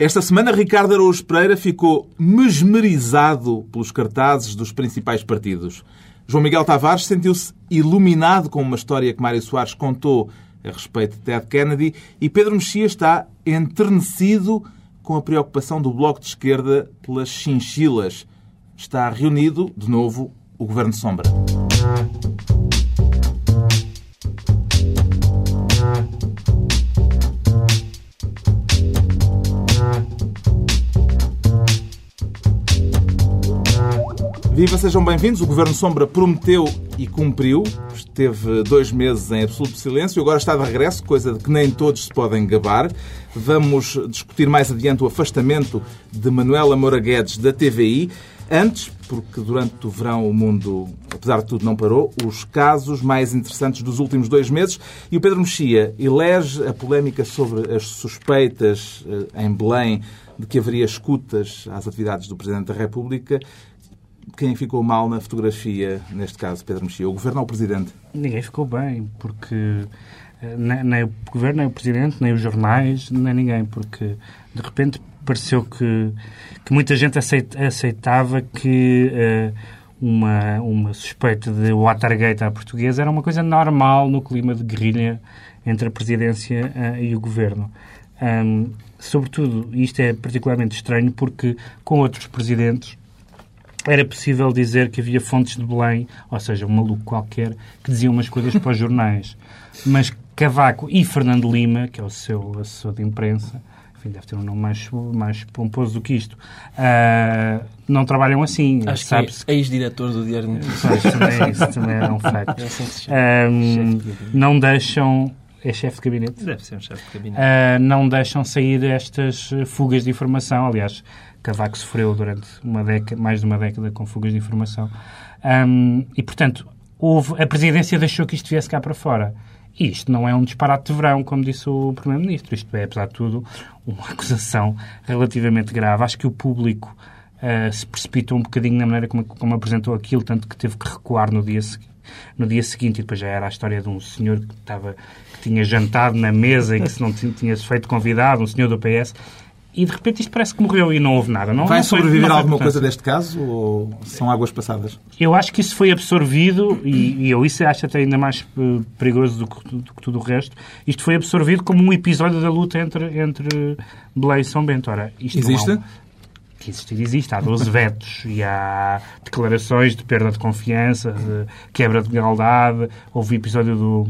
Esta semana, Ricardo Araújo Pereira ficou mesmerizado pelos cartazes dos principais partidos. João Miguel Tavares sentiu-se iluminado com uma história que Mário Soares contou a respeito de Ted Kennedy e Pedro Mexia está enternecido com a preocupação do Bloco de Esquerda pelas chinchilas. Está reunido, de novo, o Governo Sombra. Viva, sejam bem-vindos. O Governo Sombra prometeu e cumpriu. Esteve dois meses em absoluto silêncio. Agora está de regresso, coisa de que nem todos se podem gabar. Vamos discutir mais adiante o afastamento de Manuela Moura Guedes da TVI. Antes, porque durante o verão o mundo, apesar de tudo, não parou, os casos mais interessantes dos últimos dois meses. E o Pedro Mexia elege a polémica sobre as suspeitas eh, em Belém de que haveria escutas às atividades do Presidente da República quem ficou mal na fotografia, neste caso, Pedro Mexia? O Governo ou o Presidente? Ninguém ficou bem, porque eh, nem, nem, o Governo, nem o Presidente, nem os jornais, nem ninguém, porque de repente pareceu que, que muita gente aceitava que uh, uma, uma suspeita de Watergate à portuguesa era uma coisa normal no clima de guerrilha entre a Presidência uh, e o Governo. Um, sobretudo, isto é particularmente estranho porque com outros presidentes era possível dizer que havia fontes de Belém, ou seja, um maluco qualquer, que diziam umas coisas para os jornais. Mas Cavaco e Fernando Lima, que é o seu assessor de imprensa, enfim, deve ter um nome mais, mais pomposo do que isto, uh, não trabalham assim. Acho que é ex-diretor do Diário de Notícias. Isso também, isso também é um facto. É assim um, não deixam... É chefe de gabinete? Deve ser um chefe de gabinete. Uh, não deixam sair estas fugas de informação. Aliás, Cavaco sofreu durante uma década, mais de uma década com fugas de informação. Um, e, portanto, houve, a presidência deixou que isto viesse cá para fora. E isto não é um disparate de verão, como disse o Primeiro-Ministro. Isto é, apesar de tudo, uma acusação relativamente grave. Acho que o público uh, se precipitou um bocadinho na maneira como, como apresentou aquilo, tanto que teve que recuar no dia, no dia seguinte. E depois já era a história de um senhor que, estava, que tinha jantado na mesa e que se não tinha, tinha feito convidado, um senhor do PS e de repente isto parece que morreu e não houve nada. Não, Vai não sobreviver foi, alguma coisa deste caso ou são águas passadas? Eu acho que isso foi absorvido e, e eu isso acho até ainda mais uh, perigoso do que, do que, tudo o resto. Isto foi absorvido como um episódio da luta entre, entre Belém e São Bento. Ora, isto Existe? Não, que existir existe. Há 12 vetos e há declarações de perda de confiança, de quebra de lealdade. Houve o episódio do,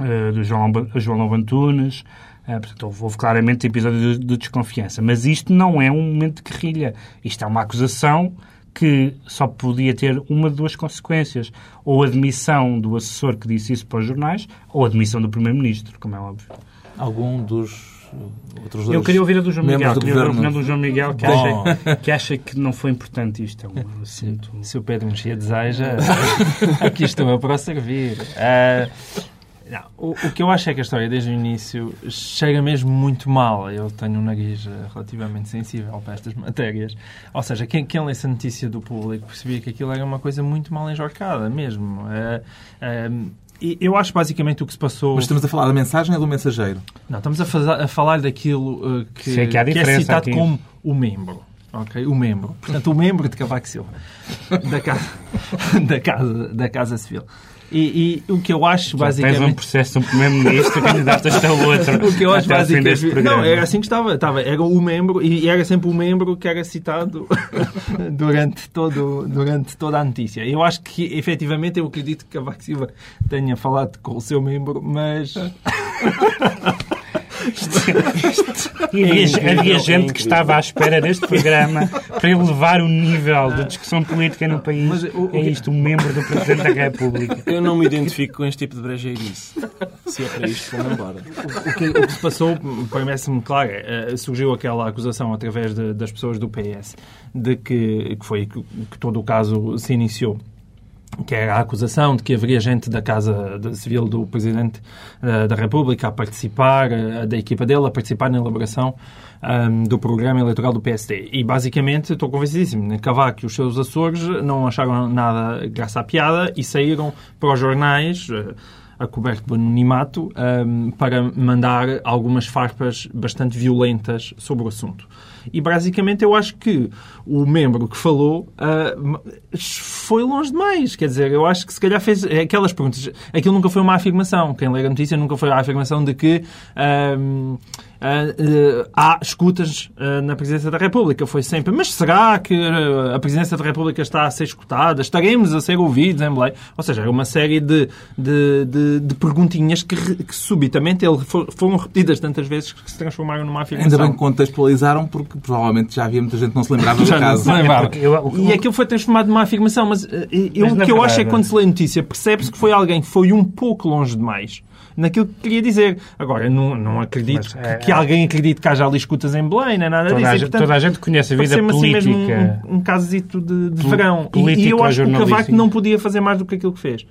uh, do João, João Antunes. Uh, portanto, houve claramente episódio de, de, desconfiança. Mas isto não é um momento de guerrilha. Isto é uma acusação que só podia ter uma de duas consequências. Ou a admissão do assessor que disse isso para os jornais, ou a admissão do Primeiro-Ministro, como é óbvio. Algum dos outros dois Eu queria ouvir a do João Miguel. Queria ouvir a do João Miguel, que acha, que acha, que não foi importante isto. É um assunto... Se o Pedro Mexia deseja, aqui estou eu para servir. Uh, não, o, o, que eu acho é que a história, desde o início, chega mesmo muito mal. Eu tenho um nariz eh, relativamente sensível para estas matérias. Ou seja, quem, quem lê essa notícia do público percebia que aquilo era uma coisa muito mal enjorcada, mesmo. É, é, eu acho basicamente o que se passou. Mas estamos a falar da mensagem ou do mensageiro? Não, estamos a, a falar daquilo uh, que, Sei que, há que é citado aqui. como o membro. Ok, o membro. Portanto, o membro de Cavaco Silva. Da Casa, da casa, da casa Civil. E, e, o que eu acho, Já basicamente... Tens um processo, um primeiro-ministro, candidato-te ao outro. o que eu acho, basicamente... Não, era assim que estava, estava. Era o membro, e era sempre o membro que era citado durante, todo, durante toda a notícia. Eu acho que, efetivamente, eu acredito que Cavaco Silva tenha falado com o seu membro, mas... havia, havia gente que estava à espera deste programa para elevar o nível de discussão política no país. Mas, o, é isto, um membro do Presidente da República. Eu não me identifico com este tipo de brejeirice. Se é para isto, vamos embora. O, o, que, o que se passou, parece-me claro, é, surgiu aquela acusação através de, das pessoas do PS de que, que foi que, que todo o caso se iniciou que é a acusação de que haveria gente da Casa Civil do Presidente uh, da República a participar, uh, da equipa dele, a participar na elaboração um, ehm, do programa eleitoral do PSD. E, basicamente, estou convencidíssimo, Cavaco e os seus Açores não acharam nada graça à piada e saíram para os jornais... Uh, a coberto do anonimato um, para mandar algumas farpas bastante violentas sobre o assunto. E basicamente eu acho que o membro que falou uh, foi longe demais. Quer dizer, eu acho que se calhar fez aquelas perguntas. Aquilo nunca foi uma afirmação. Quem lê a notícia nunca foi a afirmação de que. Uh, há escutas uh, na Presidência da República. Foi sempre, mas será que a Presidência da República está a ser escutada? Estaremos a ser ouvidos em Belém? Ou seja, é uma série de, de, de, de perguntinhas que, que, subitamente ele for, foram repetidas tantas vezes que se transformaram numa afirmação. Ainda bem que contextualizaram, porque provavelmente já havia muita gente que não se lembrava do caso. Lembrava. E aquilo foi transformado numa afirmação, mas, eu, o que eu acho é que quando se lê a notícia percebe-se que foi alguém que foi um pouco longe demais naquilo que queria dizer. Agora, não, não acredito Mas, é, que, que, alguém acredite que haja ali escutas em Belém, nem nada toda disso. A, e, portanto, toda a gente conhece a vida política. Assim mesmo um, um casito de, de verão. E, e, eu acho que o Cavaco não podia fazer mais do que aquilo que fez.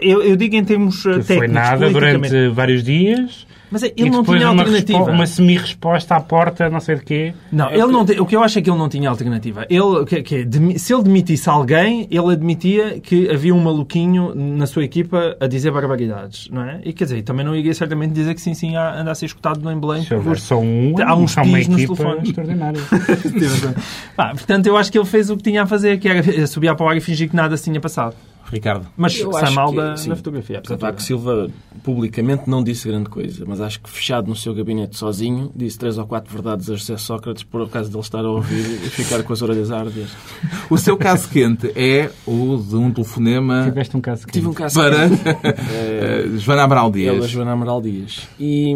Eu, eu digo em termos que técnicos. Foi nada durante vários dias mas é, ele não tinha alternativa. Uma, uma semi-resposta à porta, não sei de quê. Não, ele não o que eu acho é que ele não tinha alternativa. Ele, que, que, se ele demitisse alguém, ele admitia que havia um maluquinho na sua equipa a dizer barbaridades, não é? E quer dizer, também não iria certamente dizer que sim, sim, anda a ser escutado no Belém. Se houver só um, há uns pis nos telefones. extraordinário. ah, portanto, eu acho que ele fez o que tinha a fazer, que era subir para o ar e fingir que nada se tinha passado. Ricardo. Mas eu sai mal da, na fotografia. Cavaco Silva publicamente não disse grande coisa, mas acho que fechado no seu gabinete sozinho, disse três ou quatro verdades a José Sócrates por causa de ele estar a ouvir e ficar com as orelhas ardias. O seu caso quente é o de um telefonema... Tiveste um caso quente. Tive um caso para quente. é... Joana Amaral Dias. Ela, Joana Amaral Dias. E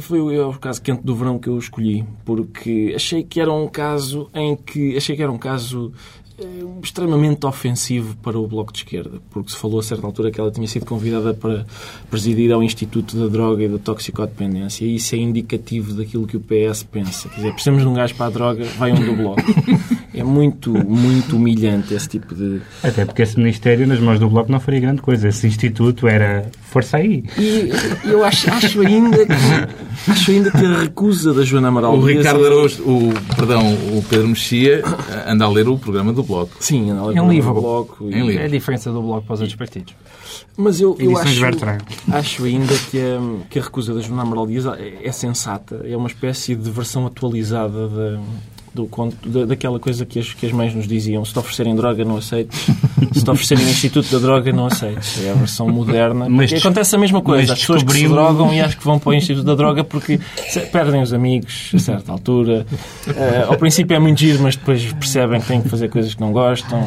foi o, o caso quente do verão que eu escolhi, porque achei que era um caso em que... Achei que era um caso é extremamente ofensivo para o Bloco de Esquerda, porque se falou a certa altura que ela tinha sido convidada para presidir ao Instituto da Droga e da Toxicodependência, e isso é indicativo daquilo que o PS pensa. Quer dizer, precisamos de um gajo para a droga, vai um do Bloco. É muito, muito humilhante esse tipo de... Até porque esse Ministério, nas mãos do Bloco, não faria grande coisa. Esse Instituto era força aí. E eu acho, acho ainda que, acho ainda que a recusa da Joana Amaral... O Ricardo Araújo, o, perdão, o Pedro Mexia anda a ler o programa do Bloco. Sim, anda a ler é um livro. do Bloco. E... É, livro. é a diferença do Bloco para os outros partidos. Mas eu, eu acho, acho ainda que a, que a recusa da Joana Amaral Dias é, é sensata. É uma espécie de versão atualizada da, do conto, da, daquela coisa que as, que as mães nos diziam: se te oferecerem droga, não aceites. se te oferecerem Instituto da Droga, não aceites. É a versão moderna. Mas acontece a mesma coisa. As pessoas que se drogam e acho que vão para o Instituto da Droga porque perdem os amigos a certa altura. Uh, ao princípio é muito giro, mas depois percebem que têm que fazer coisas que não gostam.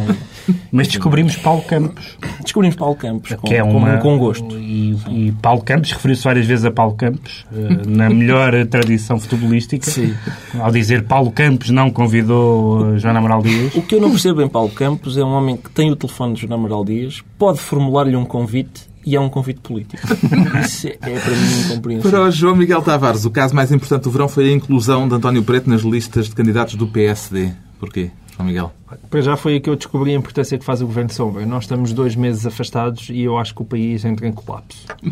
Mas descobrimos Paulo Campos. Descobrimos Paulo Campos, com, que é uma, com, com gosto. E, e Paulo Campos, referiu-se várias vezes a Paulo Campos, uh, na melhor tradição futebolística, Sim. ao dizer Paulo Campos não convidou Joana Amaral Dias. O que eu não percebo em Paulo Campos é um homem que tem o telefone de Joana Amaral Dias, pode formular-lhe um convite e é um convite político. Isso é, para mim incompreensível. Para o João Miguel Tavares, o caso mais importante do verão foi a inclusão de António Preto nas listas de candidatos do PSD. Porquê, João Miguel? Para já foi aí que eu descobri a importância que faz o Governo Sombra. Nós estamos dois meses afastados e eu acho que o país entra em colapso. Uh,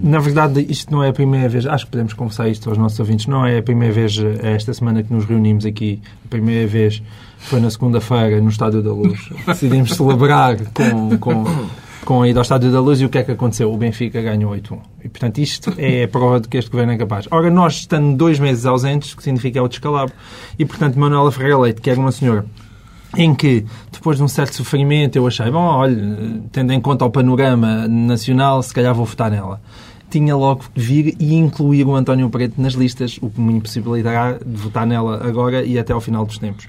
na verdade, isto não é a primeira vez, acho que podemos conversar isto aos nossos ouvintes, não é a primeira vez eh, esta semana que nos reunimos aqui. A primeira vez foi na segunda-feira no Estádio da Luz. Decidimos celebrar com, com com a ida ao Estádio da Luz e o que é que aconteceu? O Benfica ganhou 8-1. E, portanto, isto é a prova de que este governo é capaz. Ora, nós estando dois meses ausentes, o que significa é o descalabro. E, portanto, Manuela Ferreira Leite, que era uma senhora em que, depois de um certo sofrimento, eu achei, bom, olha, tendo em conta o panorama nacional, se calhar vou votar nela. Tinha logo que vir e incluir o António Preto nas listas, o que me impossibilitará de votar nela agora e até ao final dos tempos.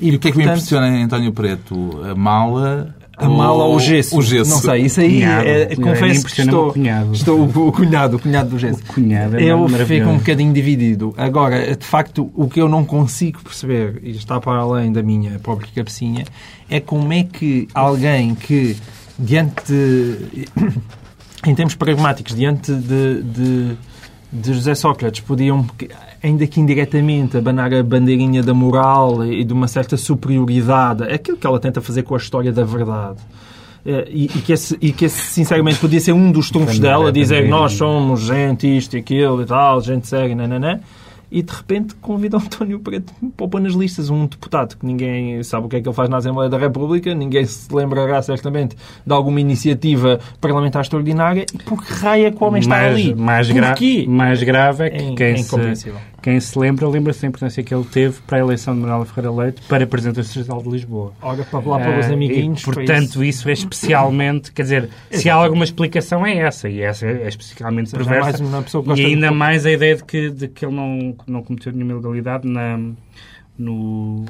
E, e o que é que me impressiona em António Preto? A mala, a mala ou o gesso. O gesso. Não sei, isso aí, cunhado, é, confesso que estou, cunhado. estou o, cunhado, o cunhado do gesso. O cunhado é eu fico um bocadinho dividido. Agora, de facto, o que eu não consigo perceber, e está para além da minha própria cabecinha, é como é que alguém que, diante de, em termos pragmáticos, diante de, de, de José Sócrates, podiam ainda que indiretamente, abanar a bandeirinha da moral e de uma certa superioridade, é aquilo que ela tenta fazer com a história da verdade. Eh, e, e, que esse, e que esse, sinceramente, podia ser um dos trunfos dela, dizer nós somos gente, isto e aquilo e tal, gente séria, nananã. e de repente convida António Preto para pôr nas listas um deputado que ninguém sabe o que é que ele faz na Assembleia da República, ninguém se lembrará certamente de alguma iniciativa parlamentar extraordinária. E por que raio é que o homem está mais, ali? Mais, gra mais grave é que é, quem, é se, quem se lembra, lembra-se da importância que ele teve para a eleição de Manuel Ferreira Leite para Presidente Distrital de Lisboa. Olha, para lá para os ah, amiguinhos. E, portanto, isso. isso. é especialmente, quer dizer, se há alguma explicação é essa, e essa é especialmente perversa. e ainda mais a ideia de que, de que ele não não cometeu nenhuma ilegalidade na, no,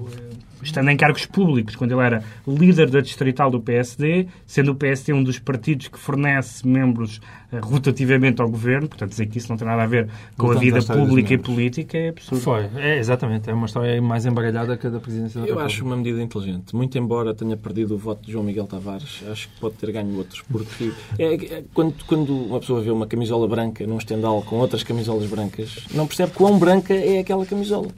estando em cargos públicos, quando ele era líder da distrital do PSD, sendo o PSD um dos partidos que fornece membros uh, rotativamente ao governo, portanto, dizer que isso não tem nada a ver com a vida pública e política é absurdo. Foi, é, exatamente, é uma história mais embaralhada que a da presidência da Eu acho uma medida inteligente, muito embora tenha perdido o voto de João Miguel Tavares, acho que pode ter ganho outros, porque é, é, quando, quando uma pessoa vê uma camisola branca num estendal com outras camisolas brancas, não percebe quão branca é aquela camisola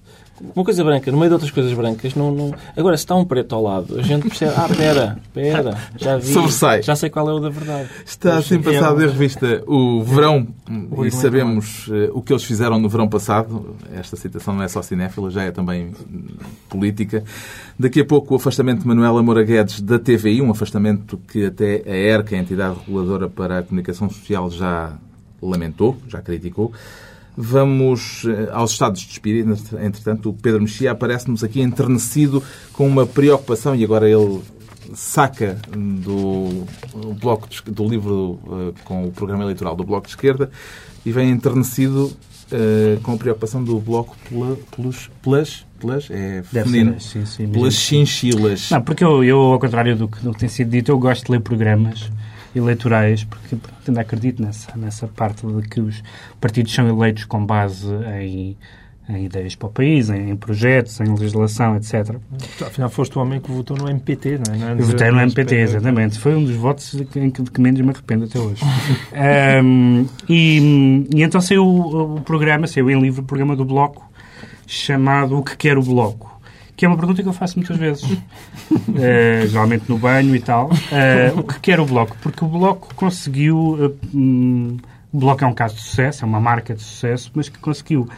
uma coisa branca, no meio de outras coisas brancas, não, não... agora se está um preto ao lado, a gente percebe, ah, pera, pera, já vi, Sobressai. já sei qual é o da verdade. Está assim passado é... em revista o verão o e sabemos uh, o que eles fizeram no verão passado. Esta citação não é só cinéfila, já é também política. Daqui a pouco o afastamento de Manuela Moura Guedes da TVI, um afastamento que até a ERC, a entidade reguladora para a comunicação social, já lamentou, já criticou. Vamos eh, aos estados de espírito. Entretanto, o Pedro Mexia aparece-nos aqui enternecido com uma preocupação e agora ele saca do, bloco de, do livro uh, com o programa eleitoral do Bloco de Esquerda e vem enternecido uh, com a preocupação do Bloco pelos, pelas, pelas é feminino, sim, sim, pelas chinchilas. Não, porque eu, eu, ao contrário do que, do que tem sido dito, eu gosto de ler programas eleitorais, porque ainda acredito nessa, nessa parte de que os partidos são eleitos com base em, em ideias para o país, em, em, projetos, em legislação, etc. Afinal, foste o homem que votou no MPT, não é? Eu votei no MPT, exatamente. Foi um dos votos de que, que menos me arrependo até hoje. um, e, e, então saiu o, o programa, saiu em livro o programa do Bloco, chamado O que Quer o Bloco que é uma pergunta que eu faço muitas vezes, uh, geralmente no banho e tal. Uh, o que quer o Bloco? Porque o Bloco conseguiu. Uh, um, o Bloco é um caso de sucesso, é uma marca de sucesso, mas que conseguiu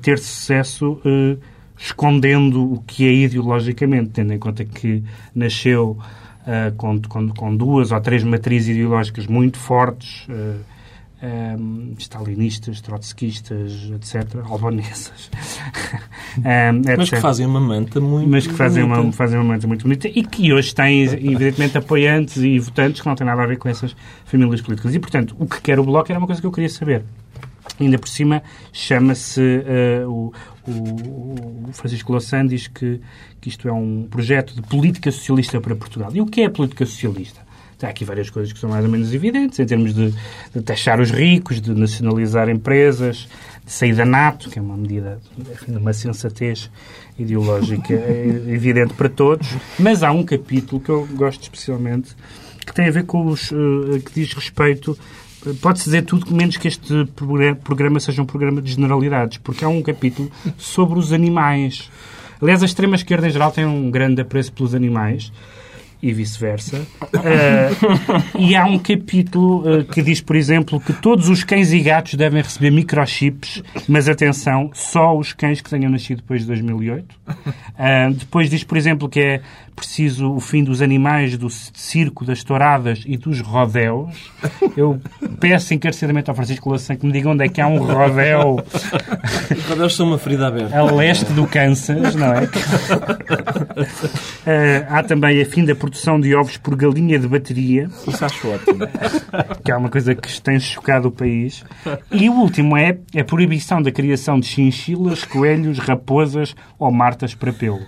ter sucesso escondendo o que é ideologicamente, tendo em conta que nasceu com, com, com, duas ou três matrizes ideológicas muito fortes um, stalinistas, trotskistas, etc., albanesas. um, Mas que fazem uma manta muito Mas que fazem uma, fazem uma manta muito bonita e que hoje têm, evidentemente, apoiantes e votantes que não têm nada a ver com essas famílias políticas. E, portanto, o que quer o Bloco era uma coisa que eu queria saber. Ainda por cima, chama-se uh, o, o, Francisco Louçã diz que, que isto é um projeto de política socialista para Portugal. E o que é a política socialista? Há aqui várias coisas que são mais ou menos evidentes, em termos de, de taxar os ricos, de nacionalizar empresas, de sair da NATO, que é uma medida enfim, uma sensatez ideológica evidente para todos. Mas há um capítulo que eu gosto especialmente, que tem a ver com os. Uh, que diz respeito pode-se dizer tudo menos que este programa seja um programa de generalidades, porque há um capítulo sobre os animais. Aliás, a extrema-esquerda em geral tem um grande apreço pelos animais e vice-versa. Uh, e há um capítulo uh, que diz, por exemplo, que todos os cães e gatos devem receber microchips, mas atenção, só os cães que tenham nascido depois de 2008. Uh, eh, depois diz, por exemplo, que é preciso o fim dos animais, do circo, das touradas e dos rodéus. Eu peço encarecidamente ao Francisco Louçã que me diga onde é que há um rodéu. Os rodéus são uma ferida aberta. A leste do Kansas, não é? há também a fim da produção de ovos por galinha de bateria. Isso acho ótimo. Que é uma coisa que tem chocado o país. E o último é a proibição da criação de chinchilas, coelhos, raposas ou martas para pelo.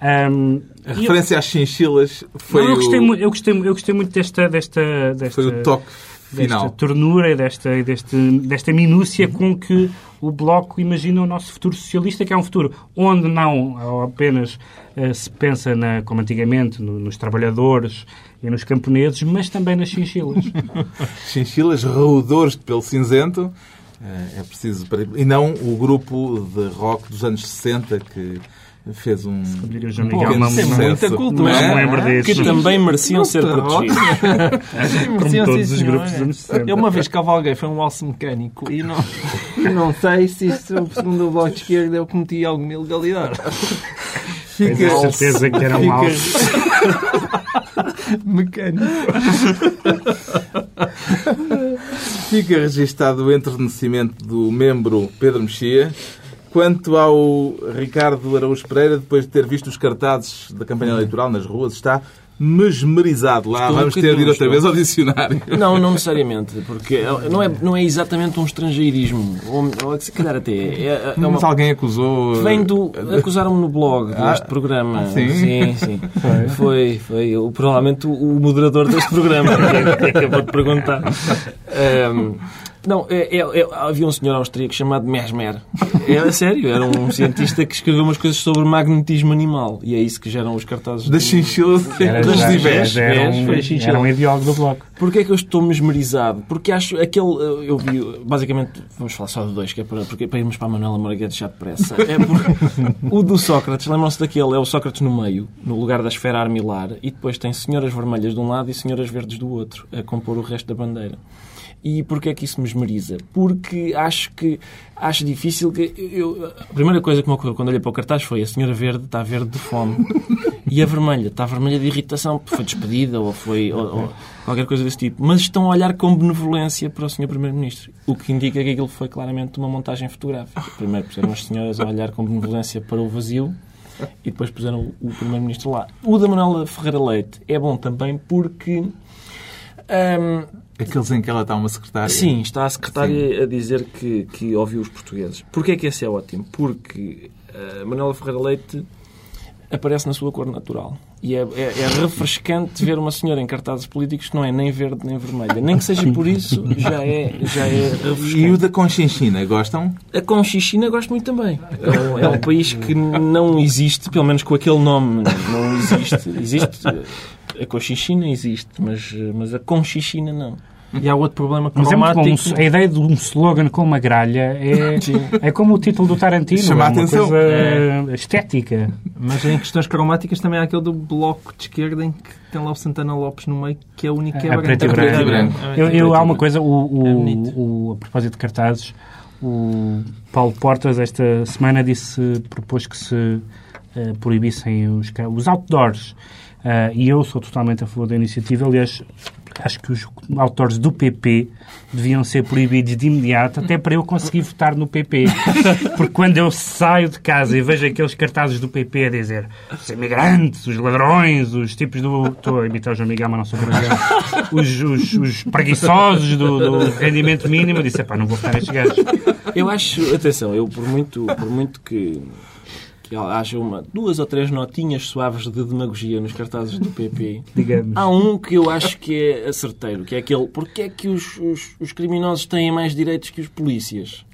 Um, a referência eu... às chinchilas foi Não, eu, gostei, o... eu, gostei, eu gostei muito desta, desta, desta... Foi o toque final. Desta ternura, desta, desta, desta minúcia uhum. com que o Bloco imagina o nosso futuro socialista, que é um futuro onde não apenas uh, se pensa, na, como antigamente, no, nos trabalhadores e nos camponeses, mas também nas chinchilas. chinchilas, roedores de pelo cinzento, uh, é preciso... E não o grupo de rock dos anos 60 que fez um. Diria o João Miguel, uma, tem muita cultura. Mas não lembro disso. Que também mereciam ser protegidos. Como todos os grupos dos anos 60. Eu uma vez cavalguei, foi um alce mecânico e não, não sei se isto, segundo o Bloco de Esquerda, eu cometi alguma ilegalidade. Fica a certeza que era um alce. mecânico. Fica registado o entrenecimento do membro Pedro Mexia. Quanto ao Ricardo Araújo Pereira, depois de ter visto os cartazes da campanha eleitoral nas ruas, está mesmerizado. Lá Estou um vamos ter de ir outra vez ao dicionário. Não, não necessariamente, porque não é, não é exatamente um estrangeirismo. Ou, ou se calhar até é, é uma, Mas alguém acusou. Vem do. Acusaram-me no blog Ah, deste programa. sim? sim. sim. Foi, foi. o- provavelmente o, moderador deste programa que, acabou de perguntar. Ahm, não, é- é- é- havia um senhor austríaco chamado Mesmer. Era sério, era um cientista que escreveu umas coisas sobre magnetismo animal. E é isso que geram os cartazes. Das chinchilas das divés. era, um, era um ideólogo do bloco. Porquê é que eu estou mesmerizado? Porque acho aquele. Eu vi, basicamente, vamos falar só de dois, que é para, porque, para irmos para a Manuela Moraguete já depressa. É porque o do Sócrates, lembram-se daquele? É o Sócrates no meio, no lugar da esfera armilar, e depois tem senhoras vermelhas de um lado e senhoras verdes do outro, a compor o resto da bandeira. E porquê é que isso me esmeriza? Porque acho que acho difícil que. Eu, a primeira coisa que me ocorreu quando olhei para o cartaz foi a senhora verde está verde de fome. E a vermelha está vermelha de irritação, porque foi despedida ou foi. Ou, ou qualquer coisa desse tipo. Mas estão a olhar com benevolência para o senhor Primeiro-Ministro. O que indica que aquilo foi claramente uma montagem fotográfica. Primeiro puseram as senhoras a olhar com benevolência para o vazio e depois puseram o Primeiro-Ministro lá. O da Manuela Ferreira Leite é bom também porque. Hum, Aqueles em que ela está uma secretária. Sim, está a secretária a dizer que, que ouviu os portugueses. Porquê é que esse é ótimo? Porque a Manuela Ferreira Leite aparece na sua cor natural. E é, é- é refrescante ver uma senhora em cartazes políticos que não é nem verde nem vermelha. Nem que seja por isso, já é, já é refrescante. E o da Conchinchina, gostam? A Conchichina gosto muito também. É um, é um país que não existe, pelo menos com aquele nome, não existe. Existe. A Conchichina existe, mas, mas a Conchichina não. E há outro problema Mas é muito bom. cromático. A ideia de um slogan com uma gralha é, é como o título do Tarantino. Chama é a uma atenção. coisa estética. Mas em questões cromáticas também há aquele do Bloco de Esquerda em que tem lá o Santana Lopes no meio, que é o único que é, É preto e branco. É Eu, eu- há uma coisa, o, É o, o- a propósito de cartazes, o Paulo Portas esta semana disse, propôs que se eh, proibissem os, os outdoors. Ah, e eu sou totalmente a favor da iniciativa. Aliás, acho que os outdoors do PP deviam ser proibidos de imediato, até para eu conseguir votar no PP. Porque quando eu saio de casa e vejo aqueles cartazes do PP a dizer os imigrantes, os ladrões, os tipos do. Estou a imitar o João Miguel, mas não sou brasileiro. Os, os, os preguiçosos do, do rendimento mínimo, eu disse: pá, não vou votar nestes gajos. Eu acho, atenção, eu por muito, por muito que, que haja uma, duas ou três notinhas suaves de demagogia nos cartazes do PP, Digamos. há um que eu acho que é acerteiro, que é aquele, porque é que os, os, os criminosos têm mais direitos que os polícias?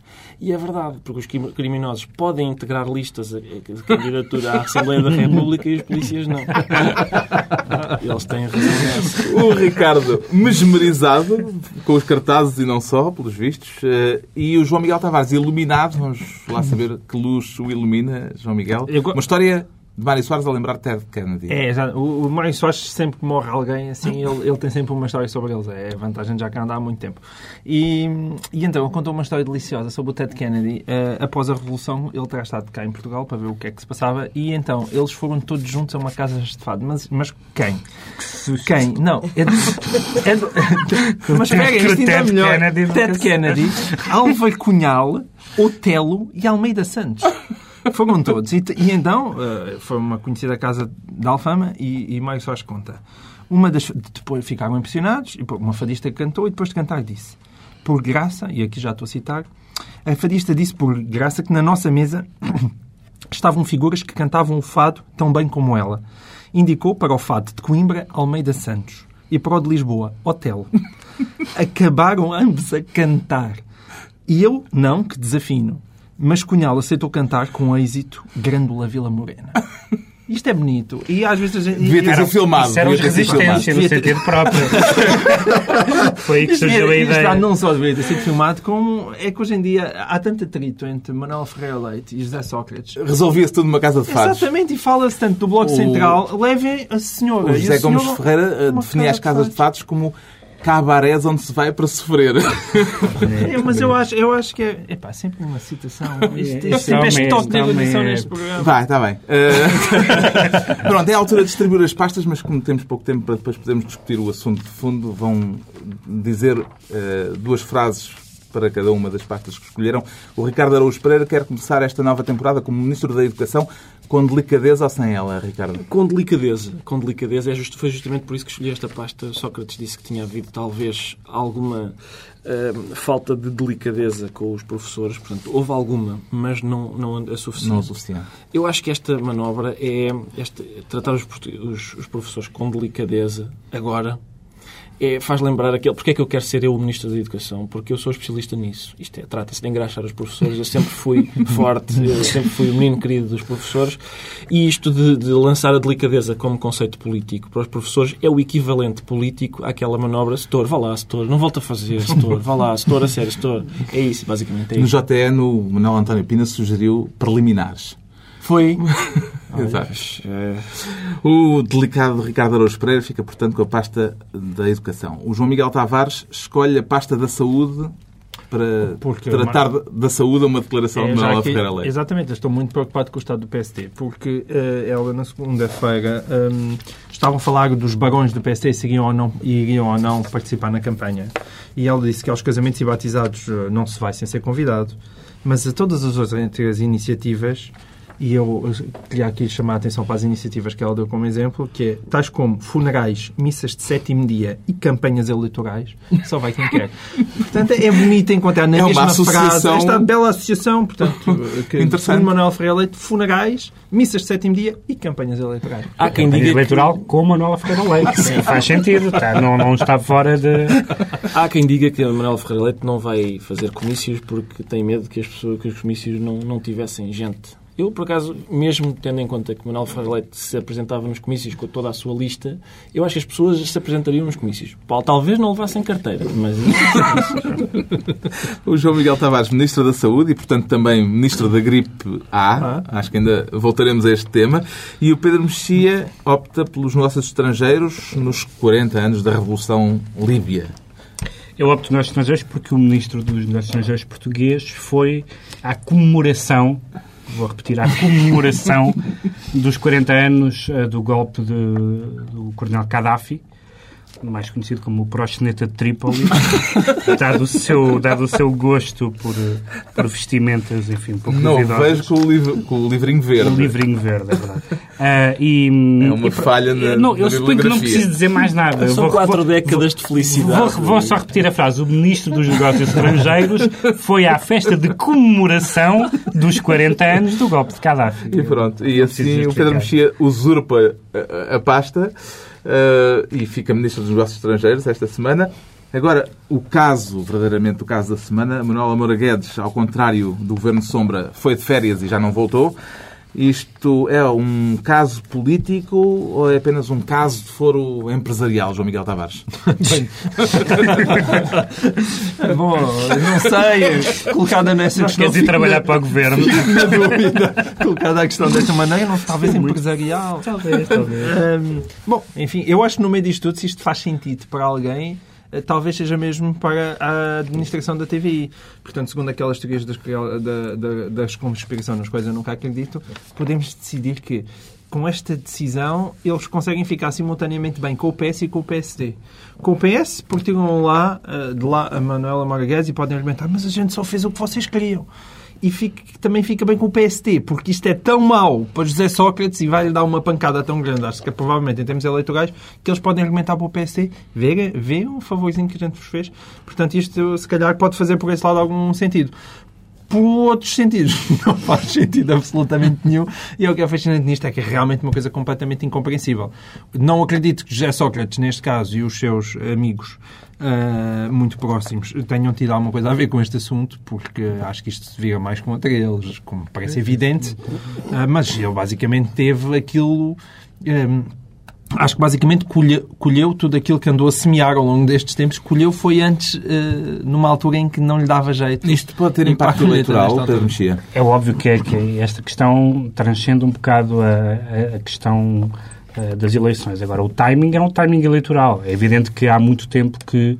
E é verdade, porque os crim- criminosos podem integrar listas de candidatura à Assembleia da República e os polícias não. Eles têm razão nessa. O Ricardo mesmerizado com os cartazes e não só, pelos vistos. eh, E o João Miguel Tavares iluminado. Vamos lá saber que luz o ilumina, João Miguel. Uma história de Mário Soares a lembrar Ted Kennedy. É. O, o Mário Soares, sempre que morre alguém, assim, ele, ele tem sempre uma história sobre eles. É a vantagem já que anda há muito tempo. E, e então, ele contou uma história deliciosa sobre o Ted Kennedy. Eh, após a Revolução, ele terá estado cá em Portugal para ver o que é que se passava. E então, eles foram todos juntos a uma casa de fado. Mas, mas quem? Quem? Não. É, de- é de- mas o isto ainda é Ted melhor. Kennedy Ted Kennedy, Alva Cunhal, Otelo e Almeida Santos. Foram todos. E, e então, eh, foi uma conhecida casa de Alfama e, e Mário Soares conta. Uma das, depois ficaram impressionados, e uma fadista cantou e depois de cantar disse, por graça, e aqui já estou a citar, a fadista disse por graça que na nossa mesa estavam figuras que cantavam o fado tão bem como ela. Indicou para o fado de Coimbra Almeida Santos e para o de Lisboa Otelo. Acabaram ambos a cantar. E eu, não, que desafino. Mas Cunhal aceitou cantar com êxito Grândola Vila Morena. Isto é bonito. E às vezes a gente. Devia ter sido filmado. Isso era resistência no sentido próprio. Foi aí que surgiu a ideia. Isto não só deveria ter sido filmado, como é que hoje em dia há tanto atrito entre Manuel Ferreira Leite e José Sócrates. Resolvia-se tudo numa casa de fados. Exatamente, e fala-se tanto do Bloco o... Central. Levem a senhora. O José Gomes Ferreira definia as casas de fados como cabarés onde se vai para sofrer. É, mas eu acho, eu acho que é epá, sempre uma citação. Isto, isto sempre é estoque de erudição neste programa. Vai, está bem. Uh... Pronto, é a altura de distribuir as pastas, mas como temos pouco tempo para depois podermos discutir o assunto de fundo, vão dizer uh, duas frases para cada uma das pastas que escolheram. O Ricardo Araújo Pereira quer começar esta nova temporada como Ministro da Educação com delicadeza ou sem ela, Ricardo? Com delicadeza. Com delicadeza. É just, foi justamente por isso que escolhi esta pasta. Sócrates disse que tinha havido talvez alguma uh, falta de delicadeza com os professores. Portanto, houve alguma, mas não, não a suficiente. Não a suficiente. Eu acho que esta manobra é esta, tratar os, os, os professores com delicadeza agora é, faz lembrar aquele. Porque é que eu quero ser eu o Ministro da Educação? Porque eu sou especialista nisso. Isto é, trata-se de engraxar os professores. Eu sempre fui forte, eu sempre fui o menino querido dos professores. E isto de, de, lançar a delicadeza como conceito político para os professores é o equivalente político àquela manobra. Setor, vá lá, setor, não volta a fazer, setor, vá lá, setor, a sério, setor. É isso, basicamente. É no JN, o Manuel António Pina sugeriu preliminares. Foi. Exato. É... O delicado Ricardo Araújo Pereira fica, portanto, com a pasta da educação. O João Miguel Tavares escolhe a pasta da saúde para porque tratar uma... da saúde uma declaração é, de Manuela Ferreira Leite. Exatamente, estou muito preocupado com o estado do PSD, porque uh, ela na segunda-feira um, estavam a falar dos barões do PSD se iriam ou, não, iriam ou não participar na campanha. E ela disse que aos casamentos e batizados uh, não se vai sem ser convidado, mas a todas as outras iniciativas e eu queria aqui chamar a atenção para as iniciativas que ela deu como exemplo, que é tais como funerais, missas de sétimo dia e campanhas eleitorais, só vai quem quer. portanto, é bonito encontrar na é mesma frase esta bela associação, portanto, que Interessante. Manuel Ferreira Leite, funerais, missas de sétimo dia e campanhas eleitorais. Há quem diga eleitoral que... com Manuel Ferreira Leite. Sim, faz sentido, tá? não, não está fora de... Há quem diga que Manuel Ferreira Leite não vai fazer comícios porque tem medo que, as pessoas, que os comícios não, não tivessem gente eu, por acaso, mesmo tendo em conta que Manuel Ferreira Leite se apresentava nos comícios com toda a sua lista, eu acho que as pessoas se apresentariam nos comícios. Paulo, talvez não levassem carteira, mas... o João Miguel Tavares, Ministro da Saúde e, portanto, também Ministro da Gripe A. Ah. Acho que ainda voltaremos a este tema. E o Pedro Mexia opta pelos negócios estrangeiros nos 40 anos da Revolução Líbia. Eu opto nos estrangeiros porque o Ministro dos Negócios Estrangeiros português foi à comemoração vou repetir, à comemoração dos 40 anos uh, do golpe de, do Coronel Gaddafi, mais conhecido como o proxeneta de Trípoli, dado, o seu, dado o seu gosto por, por vestimentas, enfim, pouco Não, vejo com o, livro, com o livrinho verde. O livrinho verde, é verdade. Uh, e, é uma e, falha na Não, eu suponho que não preciso dizer mais nada. São vou, quatro vou, décadas de felicidade. Vou, vou, só repetir a frase. O Ministro dos Negócios Estrangeiros foi à festa de comemoração dos 40 anos do golpe de Gaddafi. E pronto. E assim o Pedro Mexia usurpa a, a pasta uh, e fica Ministro dos Negócios Estrangeiros esta semana. Agora, o caso, verdadeiramente o caso da semana, Manuel Moura Guedes, ao contrário do Governo Sombra, foi de férias e já não voltou. Isto é um caso político ou é apenas um caso de foro empresarial, João Miguel Tavares? Bom, não sei. Colocada nessa questão. Queres ir trabalhar para o governo? Na dúvida. Colocada a questão desta maneira, não, talvez empresarial. Talvez, talvez. Um, bom, enfim, eu acho que no meio disto tudo, se isto faz sentido para alguém talvez seja mesmo para a administração da TVI. Portanto, segundo aquelas teorias das, da, da, das conspiração nas quais eu nunca acredito, podemos decidir que com esta decisão, eles conseguem ficar simultaneamente bem com o PS e com o PSD. Com o PS, porque tiram lá, eh, de lá a Manuela Margues e podem argumentar, mas a gente só fez o que vocês queriam e também fica bem com o PST, porque isto é tão mau para José Sócrates e vai-lhe dar uma pancada tão grande, acho que é provavelmente em termos eleitorais, que eles podem argumentar para o PST, vê, vê o favorzinho que a gente vos fez. Portanto, isto se calhar pode fazer por esse lado algum sentido. Por outros sentidos. Não faz sentido absolutamente nenhum. E o que é fascinante nisto é que é realmente uma coisa completamente incompreensível. Não acredito que José Sócrates, neste caso, e os seus amigos uh, muito próximos tenham tido alguma coisa a ver com este assunto, porque acho que isto se vira mais contra eles, como parece evidente. Uh, mas ele basicamente teve aquilo. Um, acho que basicamente colheu, colheu, tudo aquilo que andou a semear ao longo destes tempos, colheu foi antes, uh, numa altura em que não lhe dava jeito. Isto pode ter impacto eleitoral, Pedro Mexia? É óbvio que, é, que esta questão transcende um bocado a, a questão uh, das eleições. Agora, o timing é um timing eleitoral. É evidente que há muito tempo que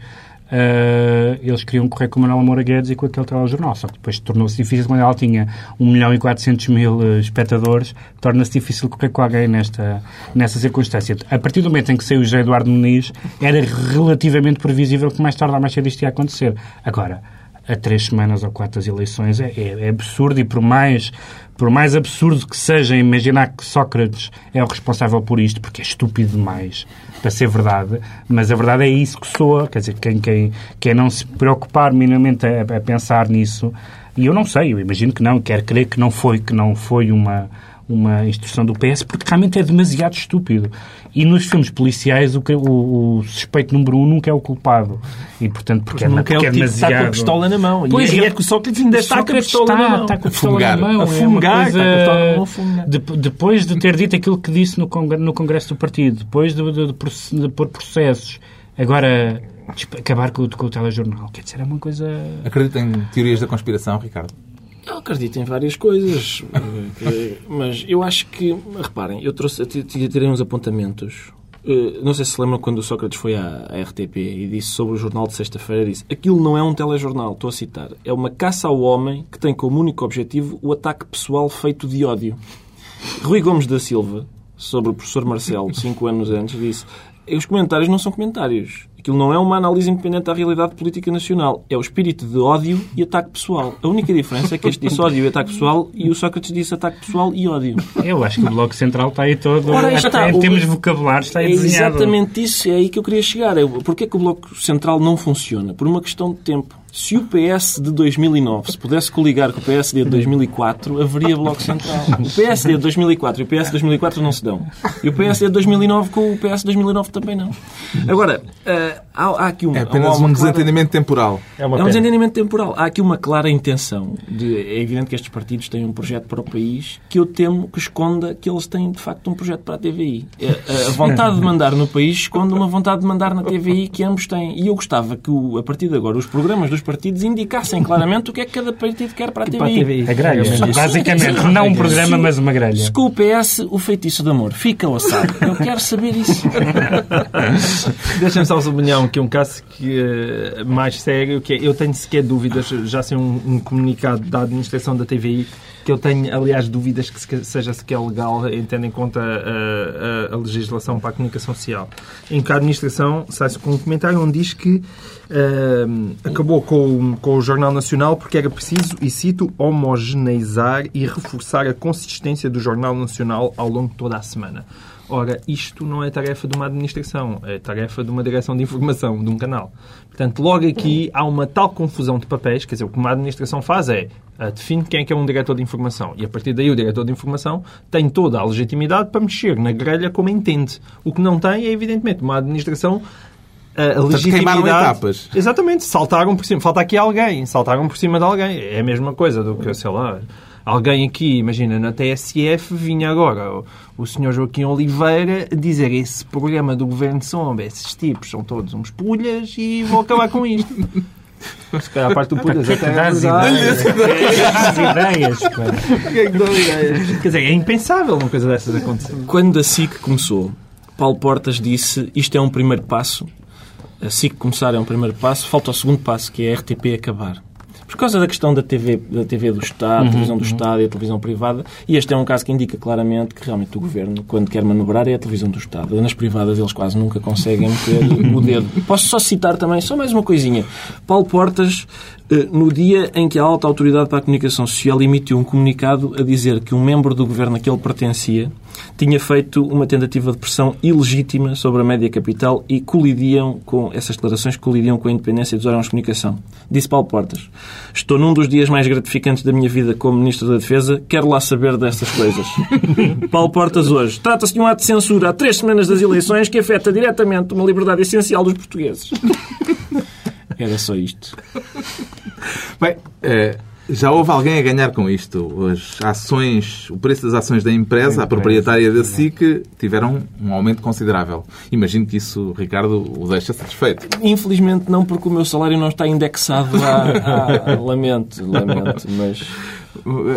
Uh, eles queriam correr com o Manuel Moura Guedes e com aquele telejornal. Só que depois tornou-se difícil, quando ela tinha 1 milhão e 400 mil uh, espectadores, torna-se difícil correr com alguém nesta, nessa circunstância. A partir do momento em que saiu o José Eduardo Muniz, era relativamente previsível que mais tarde ou mais cedo isto ia acontecer. Agora, a três semanas ou quatro das eleições é, é, é, absurdo e por mais, por mais absurdo que seja imaginar que Sócrates é o responsável por isto, porque é estúpido demais para ser verdade, mas a verdade é isso que soa, quer dizer, quem, quem, quem não se preocupar minimamente a, a pensar nisso, e eu não sei, eu imagino que não, quero crer que não foi, que não foi uma uma instrução do PS, porque realmente é demasiado estúpido. E nos filmes policiais, o, o, o suspeito número um nunca é o culpado. E, portanto, porque, porque é, nunca é, porque é o tipo demasiado... está com a pistola na mão. Pois e é, é que o Sócrates ainda está com a pistola está, na mão. Está com a pistola na mão. A fungar, é está com a pistola na mão a fungar. De, depois de ter dito aquilo que disse no, no Congresso do Partido, depois de, de, de, de pôr processos, agora acabar com, com o telejornal. Quer dizer, é uma coisa... Acredita em teorias da conspiração, Ricardo? Eu acredito em várias coisas, eh, mas eu acho que, reparem, eu trouxe, tirei uns apontamentos. Eh, não sei se se lembram quando o Sócrates foi à, RTP e disse sobre o jornal de sexta-feira, disse aquilo não é um telejornal, estou a citar, é uma caça ao homem que tem como único objetivo o ataque pessoal feito de ódio. Rui Gomes da Silva, sobre o professor Marcelo, cinco anos antes, disse os comentários não são comentários. Aquilo não é uma análise independente da realidade política nacional. É o espírito de ódio e ataque pessoal. A única diferença é que este disse ódio e ataque pessoal e o Sócrates disse ataque pessoal e ódio. Eu acho que o Bloco Central está aí todo... Ora, está, em termos de vocabulário está aí é desenhado. exatamente isso. É aí que eu queria chegar. É, porquê que o Bloco Central não funciona? Por uma questão de tempo. Se o PS de 2009 se pudesse coligar com o PSD de 2004, haveria Bloco Central. O PSD de 2004 e o PS de 2004 não se dão. E o PSD de 2009 com o PS de 2009 também não. Agora, há, há, aqui uma... É apenas uma um clara... desentendimento temporal. É, uma é um desentendimento temporal. Há aqui uma clara intenção. De, é evidente que estes partidos têm um projeto para o país que eu temo que esconda que eles têm, de facto, um projeto para a TVI. A, a vontade de mandar no país esconde uma vontade de mandar na TVI que ambos têm. E eu gostava que, a partir de agora, os programas dos partidos indicassem claramente o que é que cada partido quer para a TVI. Para a TVI. A grelha, basicamente. Não um programa, mas uma grelha. Se com o PS o feitiço de amor fica ossado, eu quero saber isso. Deixa-me só sublinhar que é um caso que, uh, mais sério, que é, eu tenho sequer dúvidas, já sem um, um comunicado da administração da TVI, que eu tenho, aliás, dúvidas que seja sequer legal, tendo em conta a, a, a legislação para a comunicação social. Em que a administração sai-se com um comentário onde diz que uh, acabou com, com o Jornal Nacional porque era preciso, e cito, homogeneizar e reforçar a consistência do Jornal Nacional ao longo de toda a semana. Ora, isto não é tarefa de uma administração, é tarefa de uma direção de informação, de um canal. Portanto, logo aqui há uma tal confusão de papéis, quer dizer, o que uma administração faz é uh, define quem é que é um diretor de informação e a partir daí o diretor de informação tem toda a legitimidade para mexer na grelha como entende. O que não tem é, evidentemente, uma administração a legitimidade... etapas. Exatamente, saltaram por cima. Falta aqui alguém, saltaram por cima de alguém. É a mesma coisa do que, sei lá, alguém aqui, imagina, na TSF, vinha agora o, o senhor Joaquim Oliveira dizer esse programa do Governo Sombra, esses tipos são todos uns pulhas e vou acabar com isto. Se calhar a parte do pulhas até é ideias. ideias, ideias. Quer dizer, é impensável uma coisa dessas acontecer. Quando a SIC começou, Paulo Portas disse isto é um primeiro passo. A SIC começar é um primeiro passo, falta o segundo passo, que é a RTP acabar por causa da questão da TV, da TV do Estado, uhum, televisão do uhum. Estado e a televisão privada. E este é um caso que indica claramente que realmente o Governo, quando quer manobrar, é a televisão do Estado. Nas privadas eles quase nunca conseguem meter o dedo. Posso só citar também, só mais uma coisinha. Paulo Portas, eh, no dia em que a alta autoridade para a comunicação social emitiu um comunicado a dizer que um membro do Governo a que ele pertencia tinha feito uma tentativa de pressão ilegítima sobre a média capital e colidiam com essas declarações colidiam com a independência dos órgãos de comunicação. Disse Paulo Portas. Estou num dos dias mais gratificantes da minha vida como Ministro da Defesa. Quero lá saber dessas coisas. Paulo Portas hoje. Trata-se de um ato de censura há três semanas das eleições que afeta diretamente uma liberdade essencial dos portugueses. Era só isto. Bem, é, já houve alguém a ganhar com isto. As ações, o preço das ações da empresa, a proprietária da SIC, tiveram um aumento considerável. Imagino que isso, Ricardo, o deixa satisfeito. Infelizmente não, porque o meu salário não está indexado a... a... lamento, lamento, mas...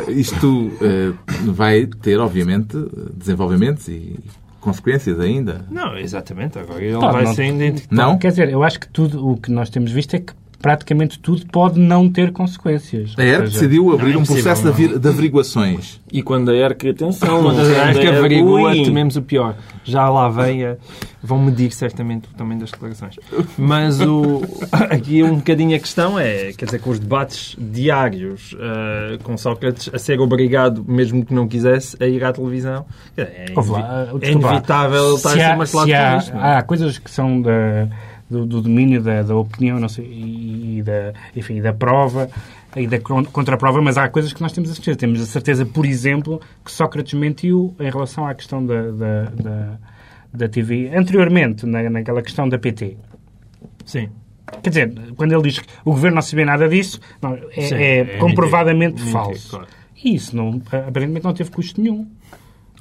Isto uh, vai ter, obviamente, desenvolvimentos e consequências ainda. Não, exatamente. Agora ele vai não, ser identificado. Não? Quer dizer, eu acho que tudo o que nós temos visto é que praticamente tudo pode não ter consequências. A ERC decidiu abrir não, é um processo de, de averiguações. E quando a ERC, atenção, quando a ERC averigua, tememos o pior. Já lá vem, a, vão medir certamente o tamanho das declarações. Mas o, aqui um bocadinho a questão é, quer dizer, com os debates diários uh, com Sócrates a ser obrigado, mesmo que não quisesse, a ir à televisão, é, invi lá, é inevitável estar a ser martelado há, isto, é? há coisas que são da do, do domínio da, da, opinião não sei, e, e, da, enfim, da prova e da contraprova, mas há coisas que nós temos a certeza. Temos a certeza, por exemplo, que Sócrates mentiu em relação à questão da, da, da, da TV, anteriormente, na, naquela questão da PT. Sim. Quer dizer, quando ele diz que o governo não sabia nada disso, não, é, Sim, é, é, comprovadamente é falso. Claro. E isso não, aparentemente não teve custo nenhum.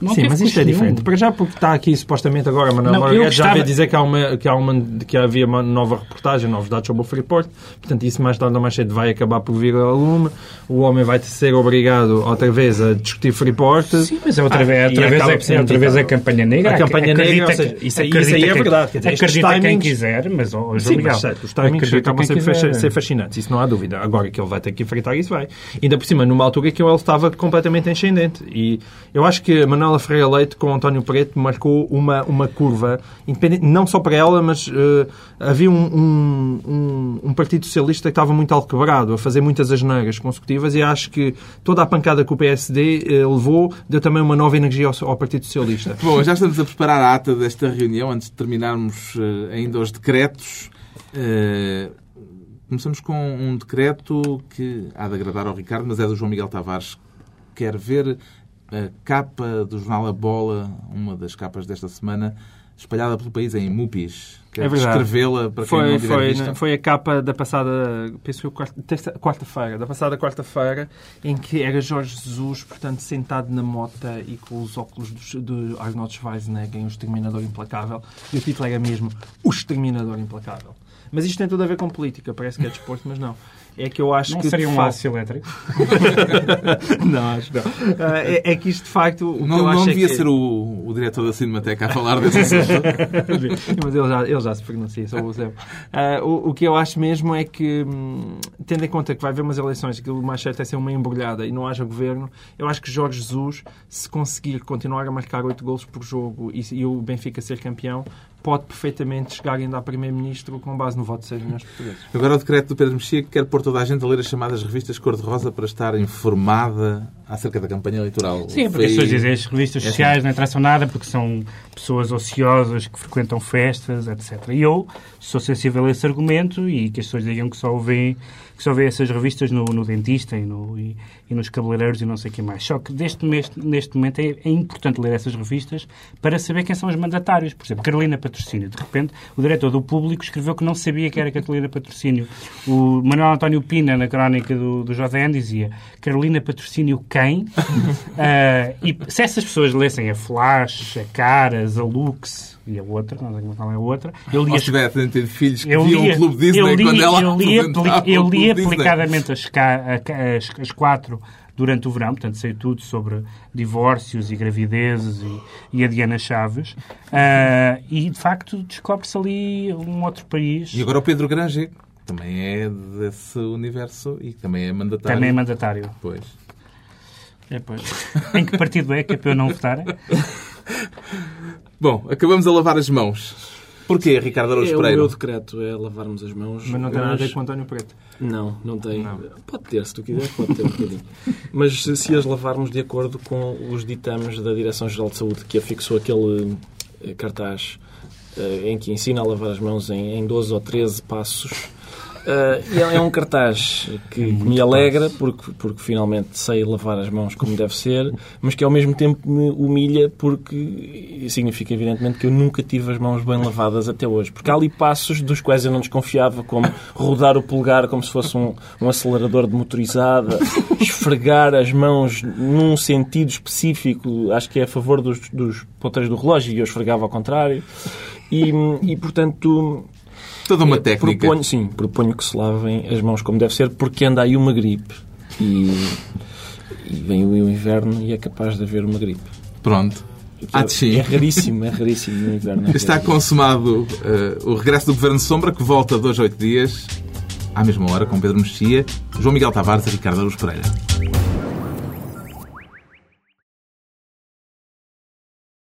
Não Sim, mas isto é diferente. Para já, porque está aqui supostamente agora Manuel Marguerite já veio dizer que, há uma, que, há uma, que havia uma nova reportagem, novos dados sobre o Freeport. Portanto, isso mais tarde ou mais cedo vai acabar por vir a lume. O homem vai ser obrigado outra vez a discutir Freeport. Sim, mas é outra, vez, é outra, vez, é, outra vez a campanha negra. A campanha negra, seja, isso, aí, isso aí é verdade. Quer dizer, acredita timings, quem quiser, mas oh, sim, mas certo, os timings acabam sempre a ser fascinantes. Isso não há dúvida. Agora que ele vai ter que enfrentar isso, vai. Ainda por cima, numa altura que ele estava completamente ascendente. E eu acho que Manuela Ferreira Leite com António Preto marcou uma, uma curva, independente, não só para ela, mas uh, havia um, um, um, Partido Socialista que estava muito alquebrado, a fazer muitas asneiras consecutivas e acho que toda a pancada que o PSD uh, eh, levou deu também uma nova energia ao, ao, Partido Socialista. Bom, já estamos a preparar a ata desta reunião, antes de terminarmos uh, ainda os decretos. Começamos com um decreto que há de agradar ao Ricardo, mas é do João Miguel Tavares. Quer ver a capa do jornal A Bola, uma das capas desta semana, espalhada pelo país em mupis. É descrevê-la para foi, quem não tiver foi, vista? Foi a capa da passada, penso eu, quarta-feira, da passada quarta-feira, em que era Jorge Jesus, portanto, sentado na mota e com os óculos de, de Arnold Schwarzenegger em O Exterminador Implacável. E o título era mesmo O Exterminador Implacável. Mas isto tem tudo a ver com política, parece que é desporto, mas não é que eu acho não que. seria um aço elétrico? não, acho não. Uh, é, é, que isto de facto. O não que eu não acho é devia é que... ser o, o diretor da Cinemateca a falar desse assunto. Mas ele já, ele já se pronuncia, só o Uh, o, o que eu acho mesmo é que, hum, tendo em conta que vai haver umas eleições, que o mais certo é ser uma embrulhada e não haja governo, eu acho que Jorge Jesus, se conseguir continuar a marcar 8 golos por jogo e, e o Benfica ser campeão, pode perfeitamente chegar ainda a Primeiro-Ministro com base no voto de 6 milhões de portugueses. Agora o decreto do Pedro Mexia que quer pôr toda a gente a ler as chamadas revistas cor-de-rosa para estar informada acerca da campanha eleitoral. Sim, porque as pessoas dizem as revistas é sociais assim. não interessam nada porque são pessoas ociosas que frequentam festas, etc. E eu sou sensível a esse argumento e que as pessoas digam que só o veem que só vê essas revistas no, no dentista e, no, e, e, nos cabeleireiros e não sei o que mais. Só que deste, neste, neste momento é, é, importante ler essas revistas para saber quem são os mandatários. Por exemplo, Carolina Patrocínio. De repente, o diretor do Público escreveu que não sabia que era Carolina Patrocínio. O Manuel António Pina, na crónica do, do JN, dizia Carolina Patrocínio quem? uh, e se essas pessoas lessem a Flash, a Caras, a Lux e a outra, não sei qual é a outra. Eu li Ou tivessem tido filhos que viam o Clube Disney eu li, quando ela eu li, eu li aplicadamente as, as, as quatro durante o verão, portanto sei tudo sobre divórcios e gravidezes e, e a Diana Chaves. Uh, e de facto descobre-se ali um outro país. E agora o Pedro Granger, também é desse universo e também é mandatário. Também é mandatário. Pois. É, pois. em que partido é que é para eu não votar? Bom, acabamos a lavar as mãos. Porquê, Ricardo Araújo é, Pereira? O meu decreto é lavarmos as mãos. Mas não tem nada a ver com António Preto. Não, não tem. Não. Pode ter, se tu quiseres, pode ter um bocadinho. Mas se as lavarmos de acordo com os ditames da Direção-Geral de Saúde, que afixou aquele eh, cartaz eh, em que ensina a lavar as mãos em, em 12 ou 13 passos Uh, é, um cartaz que é me alegra porque, porque finalmente sei lavar as mãos como deve ser, mas que ao mesmo tempo me humilha porque significa evidentemente que eu nunca tive as mãos bem lavadas até hoje. Porque há ali passos dos quais eu não desconfiava, como rodar o polegar como se fosse um, um acelerador de motorizada, esfregar as mãos num sentido específico, acho que é a favor dos, dos ponteiros do relógio e eu esfregava ao contrário. E, e portanto, Toda uma técnica. Proponho, sim, proponho que se lavem as mãos como deve ser, porque anda aí uma gripe. E, e vem o inverno e é capaz de haver uma gripe. Pronto. Ah, é, é raríssimo, é raríssimo no inverno. É Está consumado uh, o regresso do Governo Sombra, que volta dois, oito dias, à mesma hora, com Pedro Mexia, João Miguel Tavares e Ricardo Aruz Pereira.